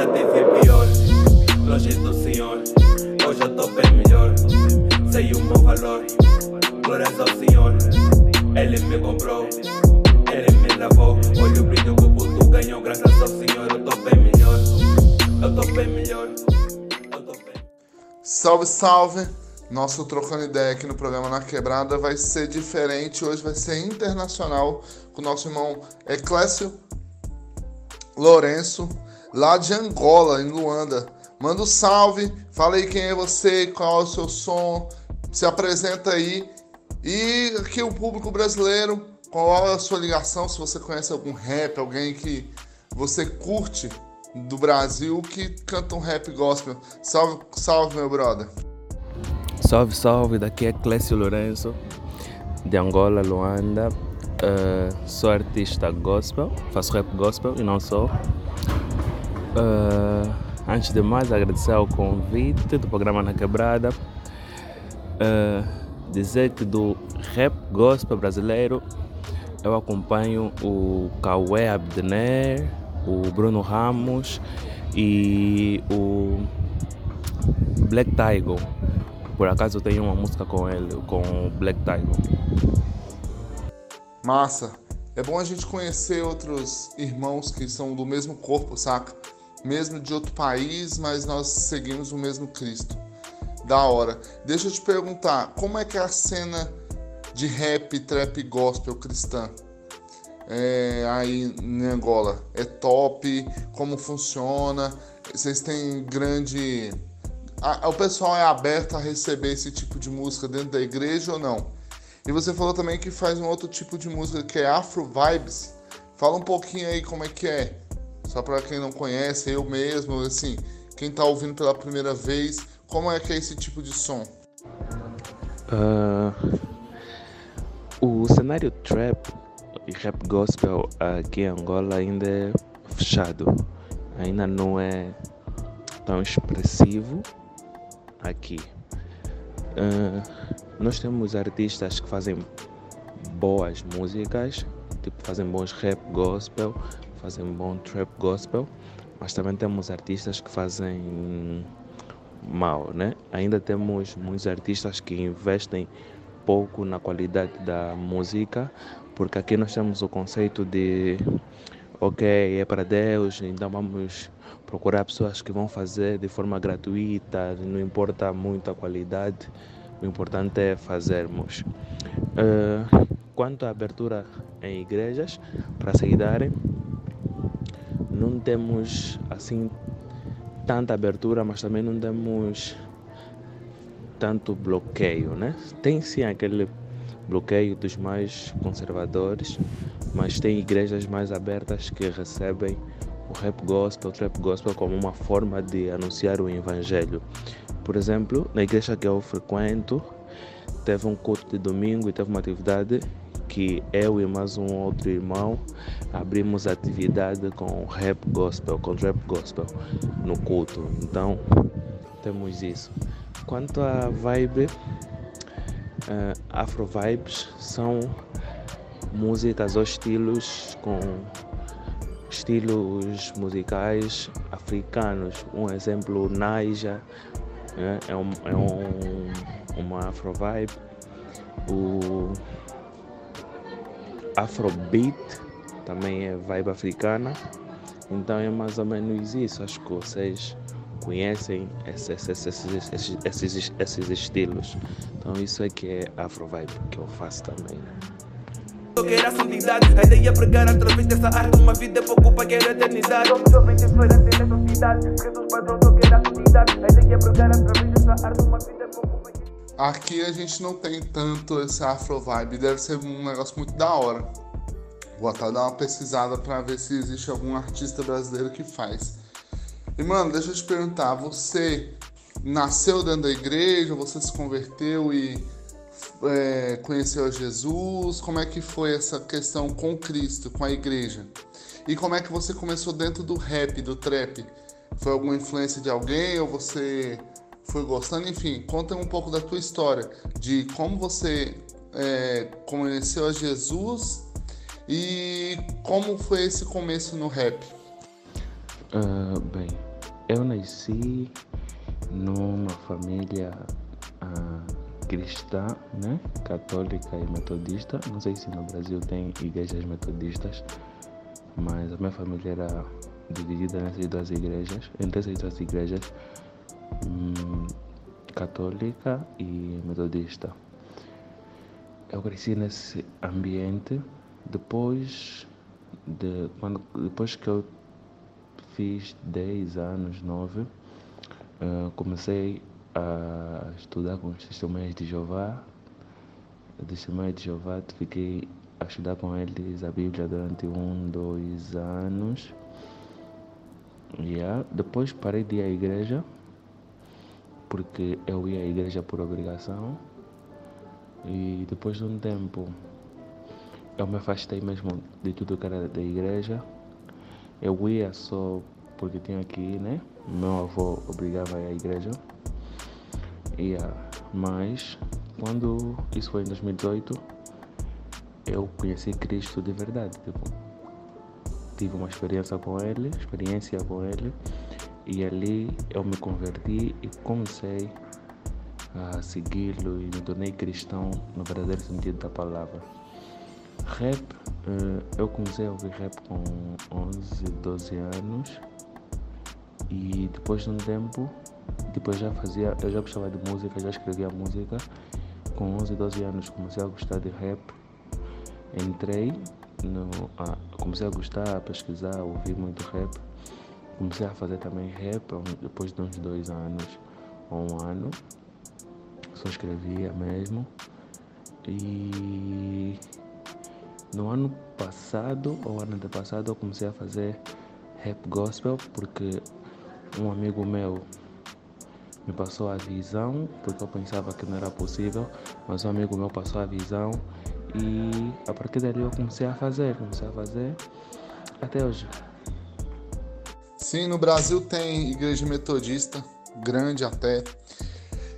já tive pior. Longe do Senhor, hoje eu tô bem melhor. Sei o meu valor, glórias ao Senhor. Ele me comprou, ele me lavou. Olha o brilho que o puto ganhou, graças ao Senhor. Eu tô bem melhor, eu tô bem melhor. Tô bem. Salve, salve! Nosso trocando ideia aqui no programa Na Quebrada vai ser diferente. Hoje vai ser internacional com o nosso irmão Eclésio Lourenço, lá de Angola, em Luanda. Manda um salve, fala aí quem é você, qual é o seu som, se apresenta aí. E aqui o público brasileiro, qual é a sua ligação, se você conhece algum rap, alguém que você curte do Brasil que canta um rap gospel. Salve, salve meu brother. Salve, salve, daqui é Clécio Lourenço, de Angola, Luanda. Uh, sou artista gospel, faço rap gospel e não só. Uh, antes de mais, agradecer ao convite do programa Na Quebrada. Uh, dizer que do rap gospel brasileiro eu acompanho o Cauê Abdener, o Bruno Ramos e o Black Tiger. Por acaso eu tenho uma música com ele, com o Black Tiger. Massa. É bom a gente conhecer outros irmãos que são do mesmo corpo, saca? Mesmo de outro país, mas nós seguimos o mesmo Cristo. Da hora. Deixa eu te perguntar, como é que é a cena de rap, trap gospel cristã? É, aí em Angola é top, como funciona? Vocês têm grande. o pessoal é aberto a receber esse tipo de música dentro da igreja ou não? E você falou também que faz um outro tipo de música que é Afro Vibes. Fala um pouquinho aí como é que é. Só para quem não conhece, eu mesmo, assim, quem tá ouvindo pela primeira vez, como é que é esse tipo de som? Uh, o cenário trap e rap gospel aqui em Angola ainda é fechado. Ainda não é tão expressivo aqui. Uh, nós temos artistas que fazem boas músicas, tipo fazem bons rap gospel, fazem bom trap gospel, mas também temos artistas que fazem mal, né? Ainda temos muitos artistas que investem pouco na qualidade da música, porque aqui nós temos o conceito de ok, é para Deus, então vamos procurar pessoas que vão fazer de forma gratuita, não importa muito a qualidade. O importante é fazermos. Uh, quanto à abertura em igrejas, para seguidarem, não temos assim tanta abertura, mas também não temos tanto bloqueio, né? Tem sim aquele bloqueio dos mais conservadores, mas tem igrejas mais abertas que recebem o rap gospel, o trap gospel como uma forma de anunciar o evangelho. Por exemplo, na igreja que eu frequento, teve um culto de domingo e teve uma atividade que eu e mais um outro irmão abrimos atividade com rap gospel, com rap gospel no culto. Então temos isso. Quanto à vibe, uh, afro vibes são músicas ou estilos com estilos musicais africanos. Um exemplo, Naija, é, é, um, é um, uma afro vibe. O afrobeat também é vibe africana. Então é mais ou menos isso. Acho que vocês conhecem esses, esses, esses, esses, esses estilos. Então isso é que é afro vibe que eu faço também. Né? quero a santidade A ideia é pregar através dessa arte Uma vida é pouco para querer eternidade Somos jovens diferentes padrão só quer a santidade A ideia é pregar através dessa arte Uma vida é pouco para querer Aqui a gente não tem tanto esse afro vibe, deve ser um negócio muito da hora. Vou até dar uma pesquisada para ver se existe algum artista brasileiro que faz. E mano, deixa eu te perguntar, você nasceu dentro da igreja, você se converteu e é, conheceu Jesus? Como é que foi essa questão com Cristo, com a igreja? E como é que você começou dentro do rap, do trap? Foi alguma influência de alguém ou você foi gostando? Enfim, conta um pouco da tua história, de como você é, conheceu a Jesus e como foi esse começo no rap. Uh, bem, eu nasci numa família ah, cristã, né? católica e metodista. Não sei se no Brasil tem igrejas metodistas, mas a minha família era dividida nessas duas igrejas, entre essas duas igrejas, hum, católica e metodista. Eu cresci nesse ambiente depois de quando depois que eu fiz 10 anos, 9, uh, eh, comecei a estudar com os testemunhas de Jeová. Testemunhas de Jeová, fiquei a estudar com eles a Bíblia durante um, dois anos. Yeah. Depois parei de ir à igreja, porque eu ia à igreja por obrigação. E depois de um tempo, eu me afastei mesmo de tudo que era da igreja. Eu ia só porque tinha que ir, né? Meu avô obrigava a ir à igreja. Yeah. Mas quando isso foi em 2018, eu conheci Cristo de verdade. Tipo, tive uma experiência com Ele, experiência com Ele, e ali eu me converti e comecei a segui-lo e me tornei cristão no verdadeiro sentido da palavra. Rap, eh, eu comecei a ouvir rap com 11, 12 anos e depois de um tempo, depois já fazia, eu já gostava de música, já escrevia música. Com 11, 12 anos comecei a gostar de rap. Entrei no, comecei a gostar, a pesquisar, a ouvir muito rap. Comecei a fazer também rap depois de uns dois anos ou um ano. Só escrevia mesmo. E no ano passado ou ano passado eu comecei a fazer rap gospel porque um amigo meu me passou a visão, porque eu pensava que não era possível, mas um amigo meu passou a visão e a partir dali eu comecei a fazer, comecei a fazer até hoje. Sim, no Brasil tem igreja metodista, grande até.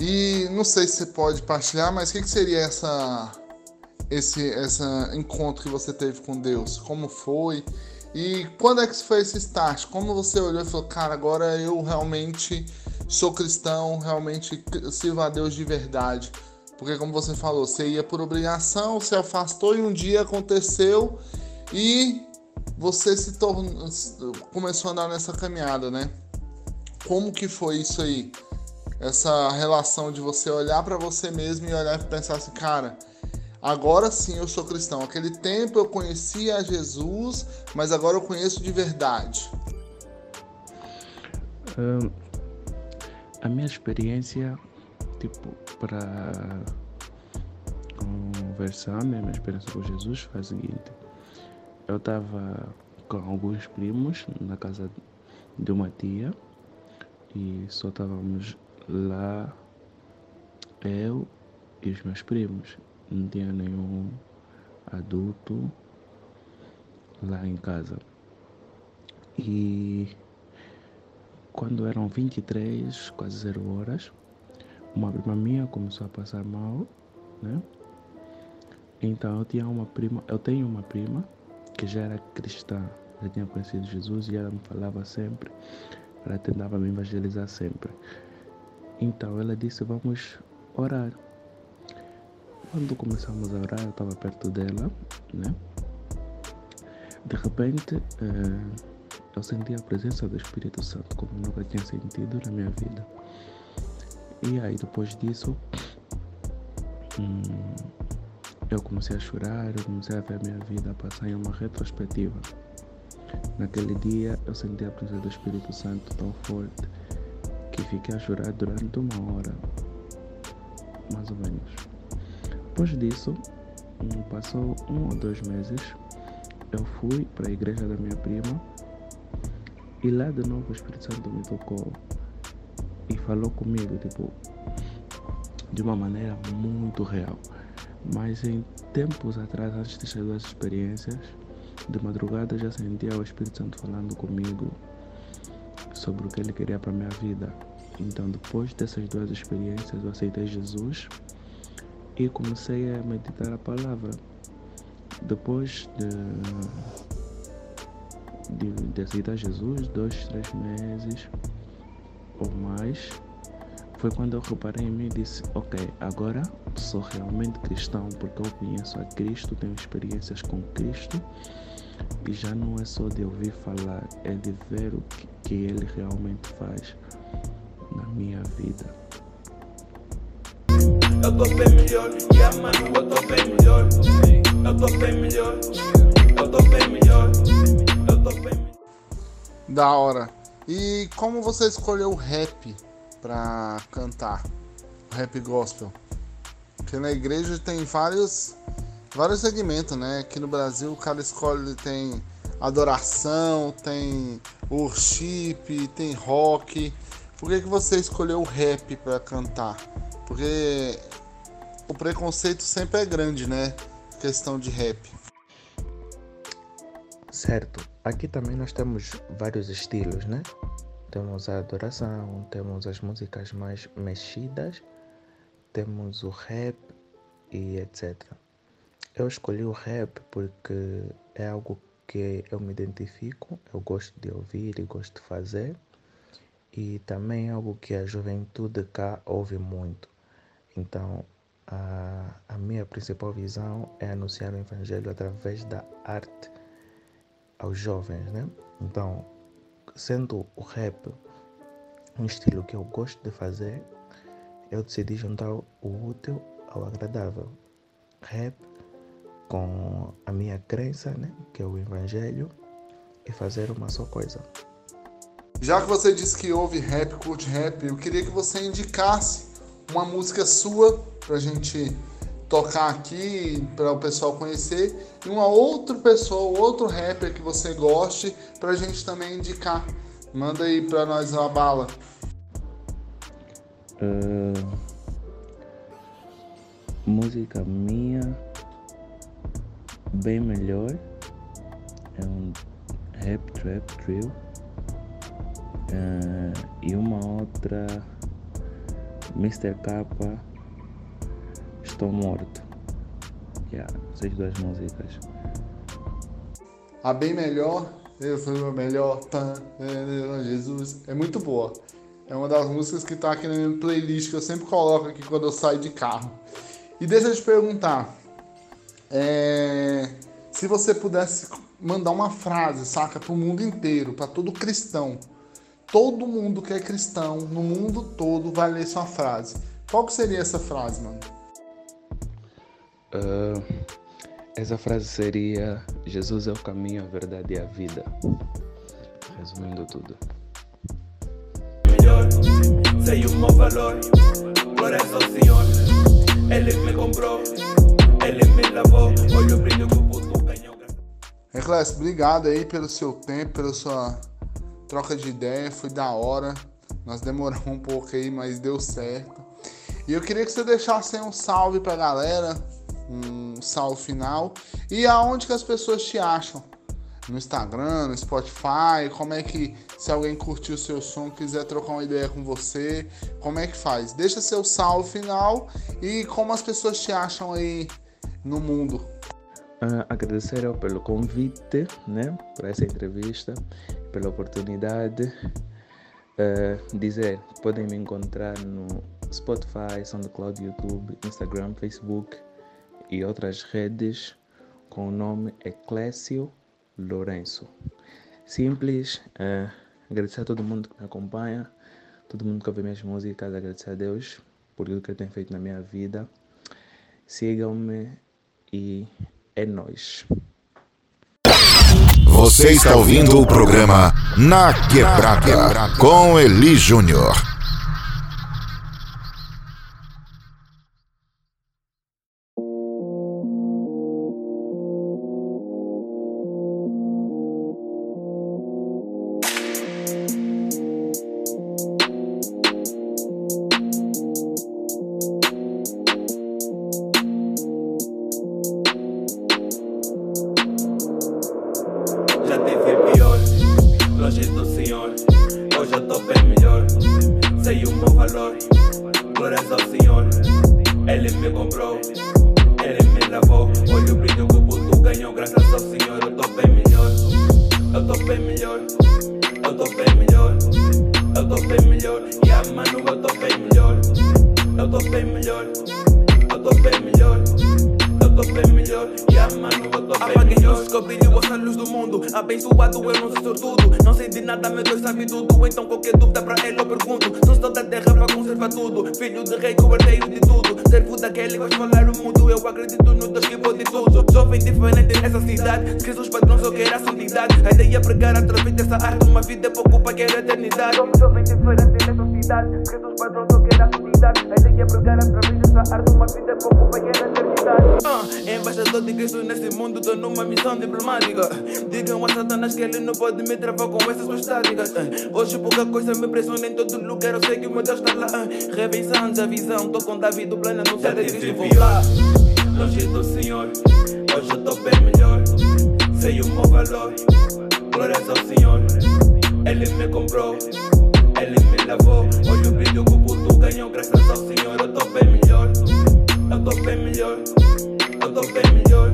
E não sei se você pode partilhar, mas o que, que seria essa, esse essa encontro que você teve com Deus? Como foi? E quando é que foi esse start? Como você olhou e falou, cara, agora eu realmente sou cristão, realmente sirvo a Deus de verdade? Porque, como você falou, você ia por obrigação, se afastou e um dia aconteceu e você se tornou, começou a andar nessa caminhada, né? Como que foi isso aí? Essa relação de você olhar para você mesmo e olhar e pensar assim, cara, agora sim eu sou cristão. Aquele tempo eu conhecia Jesus, mas agora eu conheço de verdade. A minha experiência tipo, para conversar, né, minha experiência com Jesus foi a seguinte. Eu estava com alguns primos na casa de uma tia e só estávamos lá eu e os meus primos. Não tinha nenhum adulto lá em casa. E quando eram 23, quase zero horas, uma prima minha começou a passar mal, né? Então eu tinha uma prima, eu tenho uma prima que já era cristã, já tinha conhecido Jesus e ela me falava sempre, ela tentava me evangelizar sempre. Então ela disse, vamos orar. Quando começamos a orar, eu estava perto dela, né? De repente, eh, eu senti a presença do Espírito Santo como nunca tinha sentido na minha vida. E aí depois disso hum, eu comecei a chorar, eu comecei a ver a minha vida passar em uma retrospectiva. Naquele dia eu senti a presença do Espírito Santo tão forte que fiquei a chorar durante uma hora, mais ou menos. Depois disso, hum, passou um ou dois meses, eu fui para a igreja da minha prima e lá de novo o Espírito Santo me tocou e falou comigo, tipo, de uma maneira muito real. Mas em tempos atrás, antes dessas duas experiências, de madrugada já sentia o Espírito Santo falando comigo sobre o que ele queria para minha vida. Então, depois dessas duas experiências, eu aceitei Jesus e comecei a meditar a palavra. Depois de, de, de aceitar Jesus, dois, três meses, ou mais, foi quando eu reparei em mim e disse: Ok, agora sou realmente cristão porque eu conheço a Cristo, tenho experiências com Cristo e já não é só de ouvir falar, é de ver o que, que Ele realmente faz na minha vida. Eu tô bem melhor, yeah, mano, eu tô bem melhor. Eu tô bem melhor, eu tô bem melhor, eu tô bem melhor. Da hora. E como você escolheu o rap pra cantar? Rap gospel? Porque na igreja tem vários vários segmentos, né? Aqui no Brasil o cara escolhe tem adoração, tem worship, tem rock. Por que, que você escolheu o rap para cantar? Porque o preconceito sempre é grande, né? Questão de rap. Certo. Aqui também nós temos vários estilos, né? Temos a adoração, temos as músicas mais mexidas, temos o rap e etc. Eu escolhi o rap porque é algo que eu me identifico, eu gosto de ouvir e gosto de fazer, e também é algo que a juventude cá ouve muito. Então, a, a minha principal visão é anunciar o Evangelho através da arte aos jovens, né? Então, sendo o rap um estilo que eu gosto de fazer, eu decidi juntar o útil ao agradável. Rap com a minha crença, né? Que é o Evangelho, e fazer uma só coisa. Já que você disse que ouve rap, curte rap, eu queria que você indicasse uma música sua pra gente tocar aqui para o pessoal conhecer e uma outra pessoa, outro rapper que você goste pra gente também indicar. Manda aí pra nós uma bala. Uh, música minha bem melhor é um rap trap drill uh, e uma outra Mr. Kappa Estou Morto yeah, essas duas músicas. A bem melhor eu fui o melhor Jesus. É muito boa. É uma das músicas que tá aqui na minha playlist que eu sempre coloco aqui quando eu saio de carro. E deixa eu te perguntar é, se você pudesse mandar uma frase, saca, para o mundo inteiro, para todo cristão, todo mundo que é cristão no mundo todo vai ler sua frase. Qual que seria essa frase, mano? Uh, essa frase seria: Jesus é o caminho, a verdade e a vida. Resumindo tudo. Melhor, sei o meu valor, Senhor, Ele me comprou. Reclés, obrigado aí pelo seu tempo, pela sua troca de ideia, foi da hora. Nós demoramos um pouco aí, mas deu certo. E eu queria que você deixasse aí um salve pra galera, um salve final. E aonde que as pessoas te acham? No Instagram, no Spotify, como é que, se alguém curtiu o seu som, quiser trocar uma ideia com você, como é que faz? Deixa seu salve final e como as pessoas te acham aí no mundo. Uh, agradecer pelo convite né, para essa entrevista, pela oportunidade. Uh, dizer, podem me encontrar no Spotify, SoundCloud, YouTube, Instagram, Facebook e outras redes com o nome Eclésio Lourenço. Simples, uh, agradecer a todo mundo que me acompanha, todo mundo que ouve minhas músicas, agradecer a Deus por tudo que Ele tem feito na minha vida. Sigam-me e é nós. Você está ouvindo o programa Na Quebrada com Eli Júnior. longe do Senhor. Hoje eu tô bem melhor, sei o meu valor. Glórias ao Senhor, Ele me comprou, Ele me lavou. Olho o brilho que o ganhou, graças ao Senhor. Eu tô bem melhor, eu tô bem melhor, eu tô bem melhor, eu tô bem melhor. E a mano, eu tô bem melhor, eu tô bem melhor, eu tô bem melhor luzes que eu brilho a luz do mundo. Abençoado eu não sou sortudo. Não sei de nada, meu Deus sabe tudo Então qualquer dúvida pra ele eu pergunto Sou só da terra pra conservar tudo Filho de rei, coberteiro de tudo Servo daquele que vai falar o mundo. Eu acredito no Deus que pode tudo Jovem diferente nessa cidade Se Jesus padrão só quer a santidade A ideia é pregar através dessa arte Uma vida é pouco para querer eternidade Jovem diferente nessa cidade Se Jesus padrão só quer a santidade A ideia é pregar através dessa arte Uma vida é pouco para querer eternidade uh, Embaixador de Cristo nesse mundo Tô numa missão diplomática Digam a Satanás que ele não pode me travar com essas suas táticas uh, Hoje pouca coisa me pressiona em todo lugar Eu sei que o meu Deus está lá uh, Revenção, a visão Tô com Davi do plano Não Já sei de Cristo vou lá longe do Senhor. Hoje eu tô bem melhor. Sei o meu valor. Glórias ao Senhor. Ele me comprou, ele me lavou. Olha o brilho que o ganhou. Graças ao Senhor, eu tô bem melhor. Eu tô bem melhor. Eu tô bem melhor.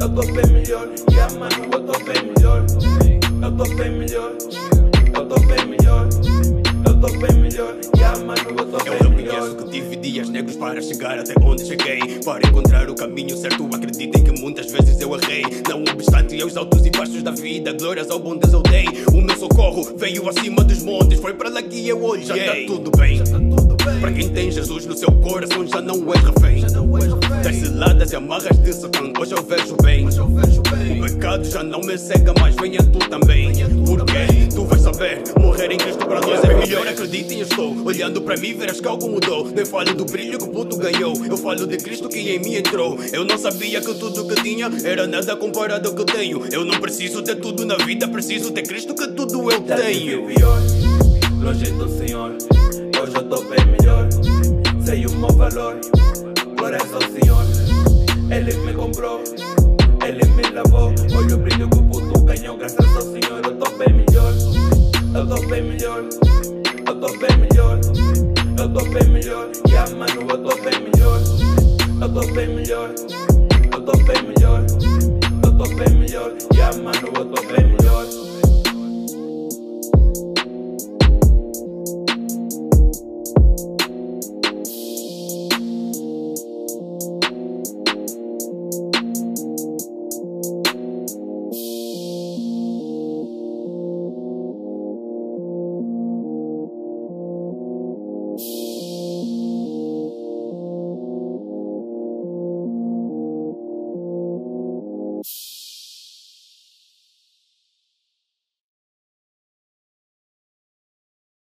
Eu tô bem melhor. Yeah, mano, eu tô bem melhor. Eu tô bem melhor. Eu tô bem melhor. Eu tô bem melhor. Yeah, mano, eu tô Eu bem melhor. reconheço que tive dias negros para chegar até onde cheguei. Para encontrar o caminho certo, acreditem que muitas vezes eu errei. Não obstante aos altos e baixos da vida, glórias ao bom Deus eu dei. O meu socorro veio acima dos montes, foi para lá que eu olhei. Já tá tudo bem. Para quem tem Jesus no seu coração, já não é refém. Das ciladas e amarras de Satã, hoje eu vejo bem. O pecado já não me cega, mas venha tu também. Porque tu vais saber, morrer em Cristo para nós é melhor. Acreditem, estou olhando para mim, verás que algo mudou. Nem falo do brilho que o puto ganhou, eu falo de Cristo que em mim entrou. Eu não sabia que tudo que tinha era nada comparado ao que eu tenho. Eu não preciso ter tudo na vida, preciso ter Cristo que tudo eu tenho. longe do Senhor. Tô bem melhor. Sei o meu valor. Glórias ao Senhor. Ele me comprou, ele me lavou. Olha o brilho que o puto ganhou. Graças ao Senhor, eu tô bem melhor. Eu tô bem melhor. Eu tô bem melhor. Eu tô bem melhor. Yeah, mano, eu tô bem melhor. Eu tô bem melhor. Eu tô bem melhor. Eu tô bem melhor. Yeah, mano, eu tô bem melhor.